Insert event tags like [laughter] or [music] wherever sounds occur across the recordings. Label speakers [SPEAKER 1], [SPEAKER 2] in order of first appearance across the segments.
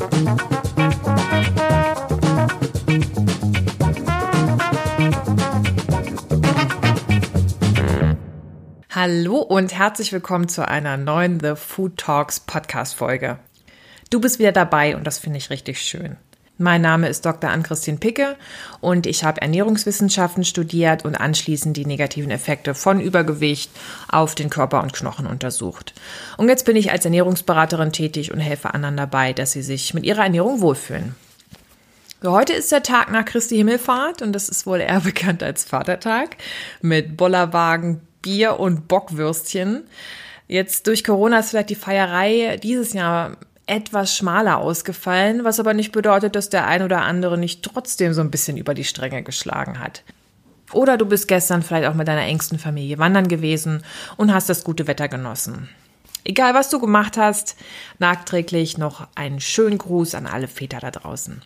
[SPEAKER 1] Hallo und herzlich willkommen zu einer neuen The Food Talks Podcast Folge. Du bist wieder dabei und das finde ich richtig schön. Mein Name ist Dr. Ann-Christine Picke und ich habe Ernährungswissenschaften studiert und anschließend die negativen Effekte von Übergewicht auf den Körper und Knochen untersucht. Und jetzt bin ich als Ernährungsberaterin tätig und helfe anderen dabei, dass sie sich mit ihrer Ernährung wohlfühlen. Heute ist der Tag nach Christi Himmelfahrt und das ist wohl eher [laughs] bekannt als Vatertag mit Bollerwagen, Bier und Bockwürstchen. Jetzt durch Corona ist vielleicht die Feierei dieses Jahr etwas schmaler ausgefallen, was aber nicht bedeutet, dass der ein oder andere nicht trotzdem so ein bisschen über die Stränge geschlagen hat. Oder du bist gestern vielleicht auch mit deiner engsten Familie wandern gewesen und hast das gute Wetter genossen. Egal was du gemacht hast, nachträglich noch einen schönen Gruß an alle Väter da draußen.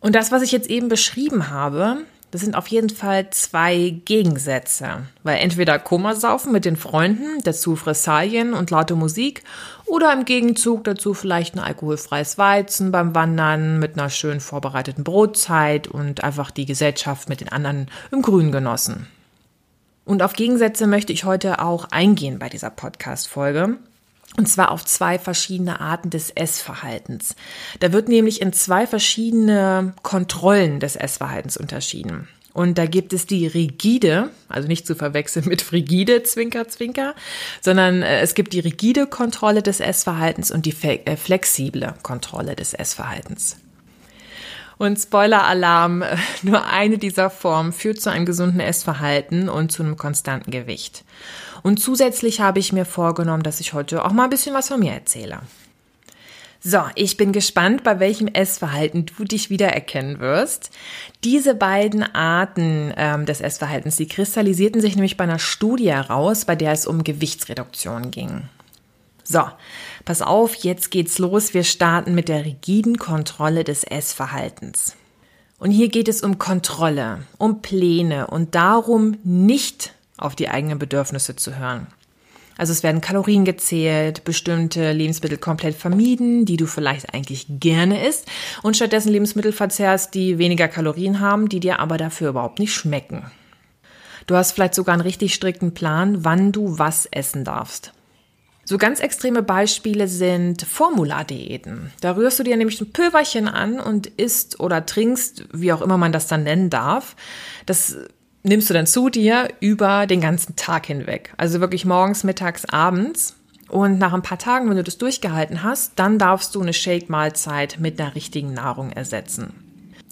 [SPEAKER 1] Und das, was ich jetzt eben beschrieben habe, das sind auf jeden Fall zwei Gegensätze, weil entweder Kummersaufen mit den Freunden, dazu Fressalien und laute Musik oder im Gegenzug dazu vielleicht ein alkoholfreies Weizen beim Wandern mit einer schön vorbereiteten Brotzeit und einfach die Gesellschaft mit den anderen im Grün genossen. Und auf Gegensätze möchte ich heute auch eingehen bei dieser Podcast-Folge. Und zwar auf zwei verschiedene Arten des Essverhaltens. Da wird nämlich in zwei verschiedene Kontrollen des Essverhaltens unterschieden. Und da gibt es die rigide, also nicht zu verwechseln mit frigide, Zwinker, Zwinker, sondern äh, es gibt die rigide Kontrolle des Essverhaltens und die äh, flexible Kontrolle des Essverhaltens. Und Spoiler-Alarm, nur eine dieser Formen führt zu einem gesunden Essverhalten und zu einem konstanten Gewicht. Und zusätzlich habe ich mir vorgenommen, dass ich heute auch mal ein bisschen was von mir erzähle. So, ich bin gespannt, bei welchem Essverhalten du dich wiedererkennen wirst. Diese beiden Arten ähm, des Essverhaltens, die kristallisierten sich nämlich bei einer Studie heraus, bei der es um Gewichtsreduktion ging. So, pass auf, jetzt geht's los. Wir starten mit der rigiden Kontrolle des Essverhaltens. Und hier geht es um Kontrolle, um Pläne und darum, nicht auf die eigenen Bedürfnisse zu hören. Also es werden Kalorien gezählt, bestimmte Lebensmittel komplett vermieden, die du vielleicht eigentlich gerne isst und stattdessen Lebensmittel verzehrst, die weniger Kalorien haben, die dir aber dafür überhaupt nicht schmecken. Du hast vielleicht sogar einen richtig strikten Plan, wann du was essen darfst. So ganz extreme Beispiele sind Formulardiäten. Da rührst du dir nämlich ein Pülverchen an und isst oder trinkst, wie auch immer man das dann nennen darf. Das nimmst du dann zu dir über den ganzen Tag hinweg. Also wirklich morgens, mittags, abends. Und nach ein paar Tagen, wenn du das durchgehalten hast, dann darfst du eine Shake-Mahlzeit mit einer richtigen Nahrung ersetzen.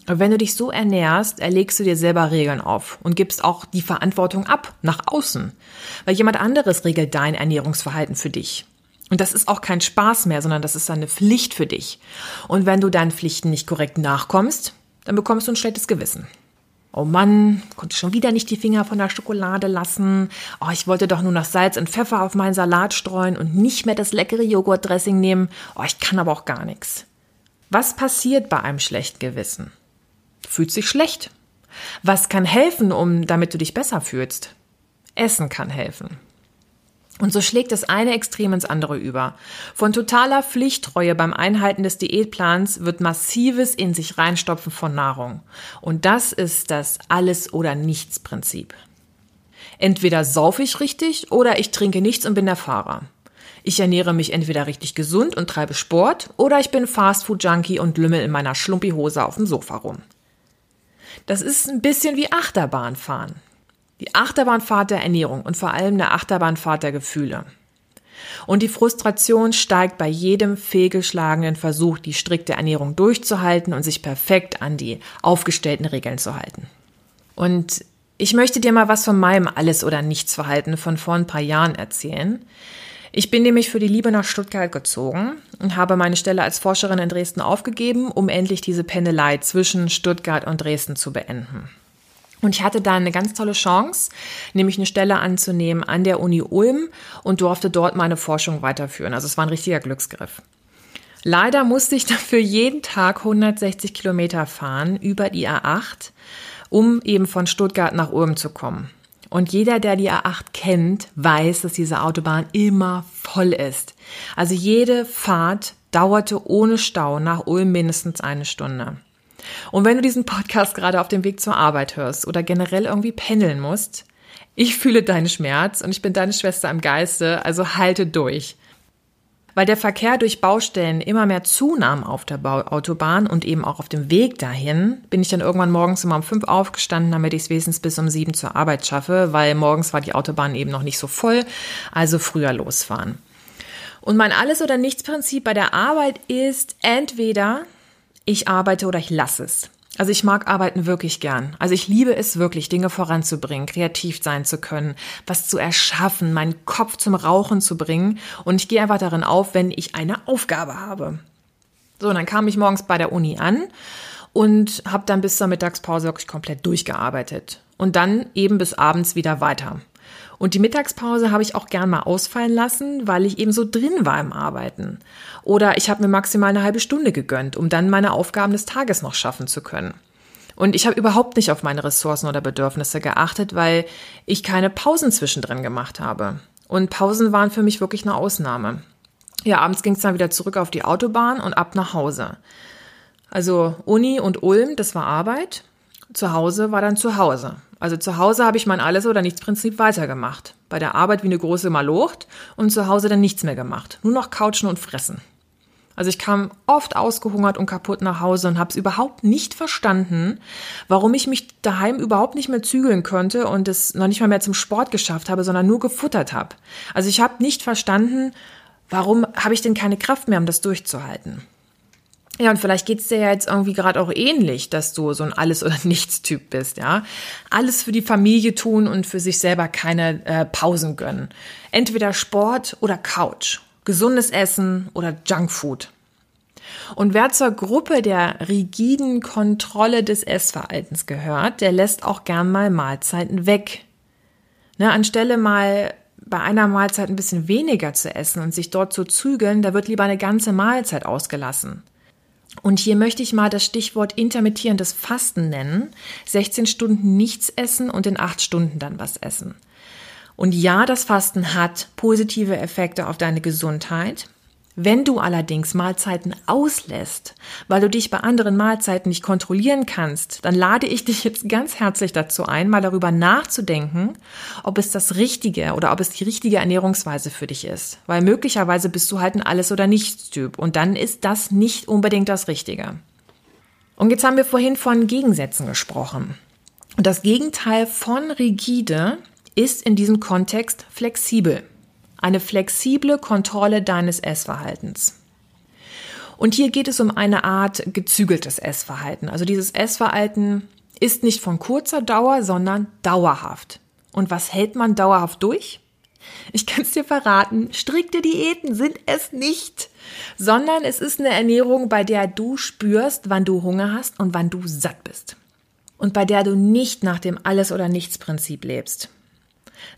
[SPEAKER 1] Und wenn du dich so ernährst, erlegst du dir selber Regeln auf und gibst auch die Verantwortung ab nach außen. Weil jemand anderes regelt dein Ernährungsverhalten für dich. Und das ist auch kein Spaß mehr, sondern das ist eine Pflicht für dich. Und wenn du deinen Pflichten nicht korrekt nachkommst, dann bekommst du ein schlechtes Gewissen. Oh Mann, konnte schon wieder nicht die Finger von der Schokolade lassen. Oh, ich wollte doch nur noch Salz und Pfeffer auf meinen Salat streuen und nicht mehr das leckere Joghurtdressing nehmen. Oh, ich kann aber auch gar nichts. Was passiert bei einem schlechten Gewissen? Du fühlst dich schlecht. Was kann helfen, um damit du dich besser fühlst? Essen kann helfen. Und so schlägt das eine Extrem ins andere über. Von totaler Pflichttreue beim Einhalten des Diätplans wird massives in sich reinstopfen von Nahrung. Und das ist das Alles- oder Nichts-Prinzip. Entweder saufe ich richtig oder ich trinke nichts und bin der Fahrer. Ich ernähre mich entweder richtig gesund und treibe Sport oder ich bin Fastfood-Junkie und lümmel in meiner Schlumpihose auf dem Sofa rum. Das ist ein bisschen wie Achterbahnfahren. Die Achterbahnfahrt der Ernährung und vor allem eine Achterbahnfahrt der Gefühle. Und die Frustration steigt bei jedem fehlgeschlagenen Versuch, die strikte Ernährung durchzuhalten und sich perfekt an die aufgestellten Regeln zu halten. Und ich möchte dir mal was von meinem Alles- oder Nichtsverhalten von vor ein paar Jahren erzählen. Ich bin nämlich für die Liebe nach Stuttgart gezogen und habe meine Stelle als Forscherin in Dresden aufgegeben, um endlich diese Pendelei zwischen Stuttgart und Dresden zu beenden. Und ich hatte da eine ganz tolle Chance, nämlich eine Stelle anzunehmen an der Uni Ulm und durfte dort meine Forschung weiterführen. Also es war ein richtiger Glücksgriff. Leider musste ich [laughs] dafür jeden Tag 160 Kilometer fahren über die A8, um eben von Stuttgart nach Ulm zu kommen. Und jeder, der die A8 kennt, weiß, dass diese Autobahn immer voll ist. Also jede Fahrt dauerte ohne Stau nach Ulm mindestens eine Stunde. Und wenn du diesen Podcast gerade auf dem Weg zur Arbeit hörst oder generell irgendwie pendeln musst, ich fühle deinen Schmerz und ich bin deine Schwester im Geiste, also halte durch. Weil der Verkehr durch Baustellen immer mehr zunahm auf der Autobahn und eben auch auf dem Weg dahin, bin ich dann irgendwann morgens immer um fünf aufgestanden, damit ich es wenigstens bis um sieben zur Arbeit schaffe, weil morgens war die Autobahn eben noch nicht so voll, also früher losfahren. Und mein Alles- oder Nichts-Prinzip bei der Arbeit ist entweder ich arbeite oder ich lasse es. Also ich mag arbeiten wirklich gern. Also ich liebe es wirklich, Dinge voranzubringen, kreativ sein zu können, was zu erschaffen, meinen Kopf zum Rauchen zu bringen. Und ich gehe einfach darin auf, wenn ich eine Aufgabe habe. So, und dann kam ich morgens bei der Uni an und habe dann bis zur Mittagspause wirklich komplett durchgearbeitet. Und dann eben bis abends wieder weiter. Und die Mittagspause habe ich auch gern mal ausfallen lassen, weil ich eben so drin war im Arbeiten. Oder ich habe mir maximal eine halbe Stunde gegönnt, um dann meine Aufgaben des Tages noch schaffen zu können. Und ich habe überhaupt nicht auf meine Ressourcen oder Bedürfnisse geachtet, weil ich keine Pausen zwischendrin gemacht habe. Und Pausen waren für mich wirklich eine Ausnahme. Ja, abends ging es dann wieder zurück auf die Autobahn und ab nach Hause. Also Uni und Ulm, das war Arbeit. Zu Hause war dann zu Hause. Also zu Hause habe ich mein Alles- oder Nichts-Prinzip weitergemacht. Bei der Arbeit wie eine große Malocht und zu Hause dann nichts mehr gemacht. Nur noch couchen und fressen. Also ich kam oft ausgehungert und kaputt nach Hause und habe es überhaupt nicht verstanden, warum ich mich daheim überhaupt nicht mehr zügeln konnte und es noch nicht mal mehr zum Sport geschafft habe, sondern nur gefuttert habe. Also ich habe nicht verstanden, warum habe ich denn keine Kraft mehr, um das durchzuhalten. Ja, und vielleicht geht's dir ja jetzt irgendwie gerade auch ähnlich, dass du so ein Alles- oder [laughs] Nichts-Typ bist, ja. Alles für die Familie tun und für sich selber keine äh, Pausen gönnen. Entweder Sport oder Couch, gesundes Essen oder Junkfood. Und wer zur Gruppe der rigiden Kontrolle des Essverhaltens gehört, der lässt auch gern mal Mahlzeiten weg. Ne, anstelle mal bei einer Mahlzeit ein bisschen weniger zu essen und sich dort zu zügeln, da wird lieber eine ganze Mahlzeit ausgelassen. Und hier möchte ich mal das Stichwort intermittierendes Fasten nennen. 16 Stunden nichts essen und in 8 Stunden dann was essen. Und ja, das Fasten hat positive Effekte auf deine Gesundheit. Wenn du allerdings Mahlzeiten auslässt, weil du dich bei anderen Mahlzeiten nicht kontrollieren kannst, dann lade ich dich jetzt ganz herzlich dazu ein, mal darüber nachzudenken, ob es das Richtige oder ob es die richtige Ernährungsweise für dich ist. Weil möglicherweise bist du halt ein Alles- oder Nichts-Typ und dann ist das nicht unbedingt das Richtige. Und jetzt haben wir vorhin von Gegensätzen gesprochen. Und das Gegenteil von rigide ist in diesem Kontext flexibel eine flexible Kontrolle deines Essverhaltens. Und hier geht es um eine Art gezügeltes Essverhalten. Also dieses Essverhalten ist nicht von kurzer Dauer, sondern dauerhaft. Und was hält man dauerhaft durch? Ich kann es dir verraten, strikte Diäten sind es nicht, sondern es ist eine Ernährung, bei der du spürst, wann du Hunger hast und wann du satt bist. Und bei der du nicht nach dem Alles- oder Nichts-Prinzip lebst.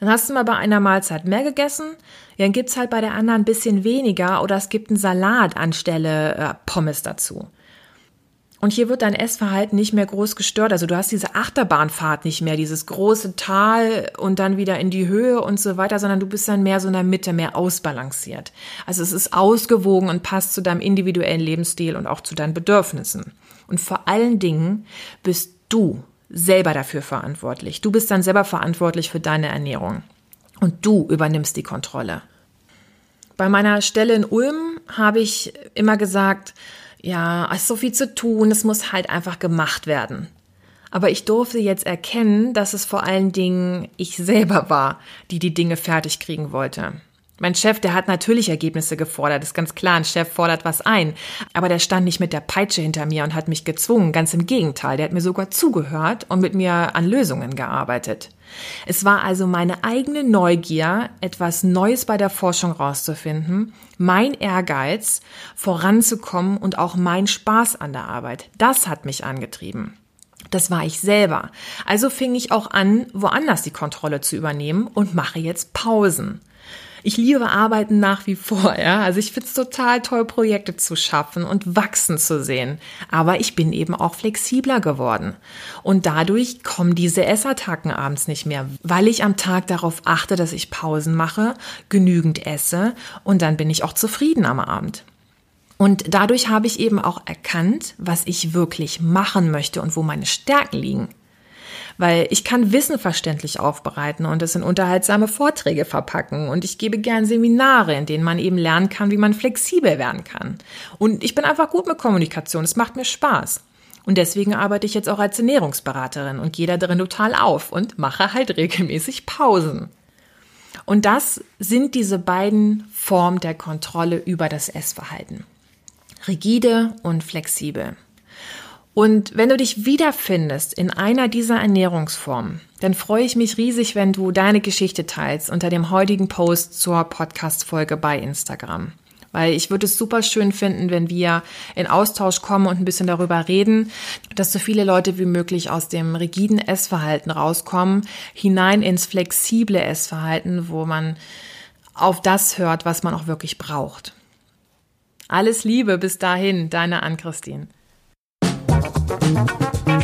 [SPEAKER 1] Dann hast du mal bei einer Mahlzeit mehr gegessen, dann gibt's halt bei der anderen ein bisschen weniger oder es gibt einen Salat anstelle äh, Pommes dazu. Und hier wird dein Essverhalten nicht mehr groß gestört. Also du hast diese Achterbahnfahrt nicht mehr, dieses große Tal und dann wieder in die Höhe und so weiter, sondern du bist dann mehr so in der Mitte, mehr ausbalanciert. Also es ist ausgewogen und passt zu deinem individuellen Lebensstil und auch zu deinen Bedürfnissen. Und vor allen Dingen bist du selber dafür verantwortlich. Du bist dann selber verantwortlich für deine Ernährung. Und du übernimmst die Kontrolle. Bei meiner Stelle in Ulm habe ich immer gesagt, ja, es ist so viel zu tun, es muss halt einfach gemacht werden. Aber ich durfte jetzt erkennen, dass es vor allen Dingen ich selber war, die die Dinge fertig kriegen wollte. Mein Chef, der hat natürlich Ergebnisse gefordert, ist ganz klar, ein Chef fordert was ein. Aber der stand nicht mit der Peitsche hinter mir und hat mich gezwungen, ganz im Gegenteil, der hat mir sogar zugehört und mit mir an Lösungen gearbeitet. Es war also meine eigene Neugier, etwas Neues bei der Forschung rauszufinden, mein Ehrgeiz, voranzukommen und auch mein Spaß an der Arbeit. Das hat mich angetrieben. Das war ich selber. Also fing ich auch an, woanders die Kontrolle zu übernehmen und mache jetzt Pausen. Ich liebe Arbeiten nach wie vor, ja. Also ich finde es total toll, Projekte zu schaffen und wachsen zu sehen. Aber ich bin eben auch flexibler geworden. Und dadurch kommen diese Essattacken abends nicht mehr, weil ich am Tag darauf achte, dass ich Pausen mache, genügend esse und dann bin ich auch zufrieden am Abend. Und dadurch habe ich eben auch erkannt, was ich wirklich machen möchte und wo meine Stärken liegen. Weil ich kann Wissen verständlich aufbereiten und es in unterhaltsame Vorträge verpacken und ich gebe gern Seminare, in denen man eben lernen kann, wie man flexibel werden kann. Und ich bin einfach gut mit Kommunikation, es macht mir Spaß. Und deswegen arbeite ich jetzt auch als Ernährungsberaterin und gehe da drin total auf und mache halt regelmäßig Pausen. Und das sind diese beiden Formen der Kontrolle über das Essverhalten rigide und flexibel. Und wenn du dich wiederfindest in einer dieser Ernährungsformen, dann freue ich mich riesig, wenn du deine Geschichte teilst unter dem heutigen Post zur Podcast-Folge bei Instagram. Weil ich würde es super schön finden, wenn wir in Austausch kommen und ein bisschen darüber reden, dass so viele Leute wie möglich aus dem rigiden Essverhalten rauskommen, hinein ins flexible Essverhalten, wo man auf das hört, was man auch wirklich braucht. Alles Liebe bis dahin, deine Ann-Christine. なっ?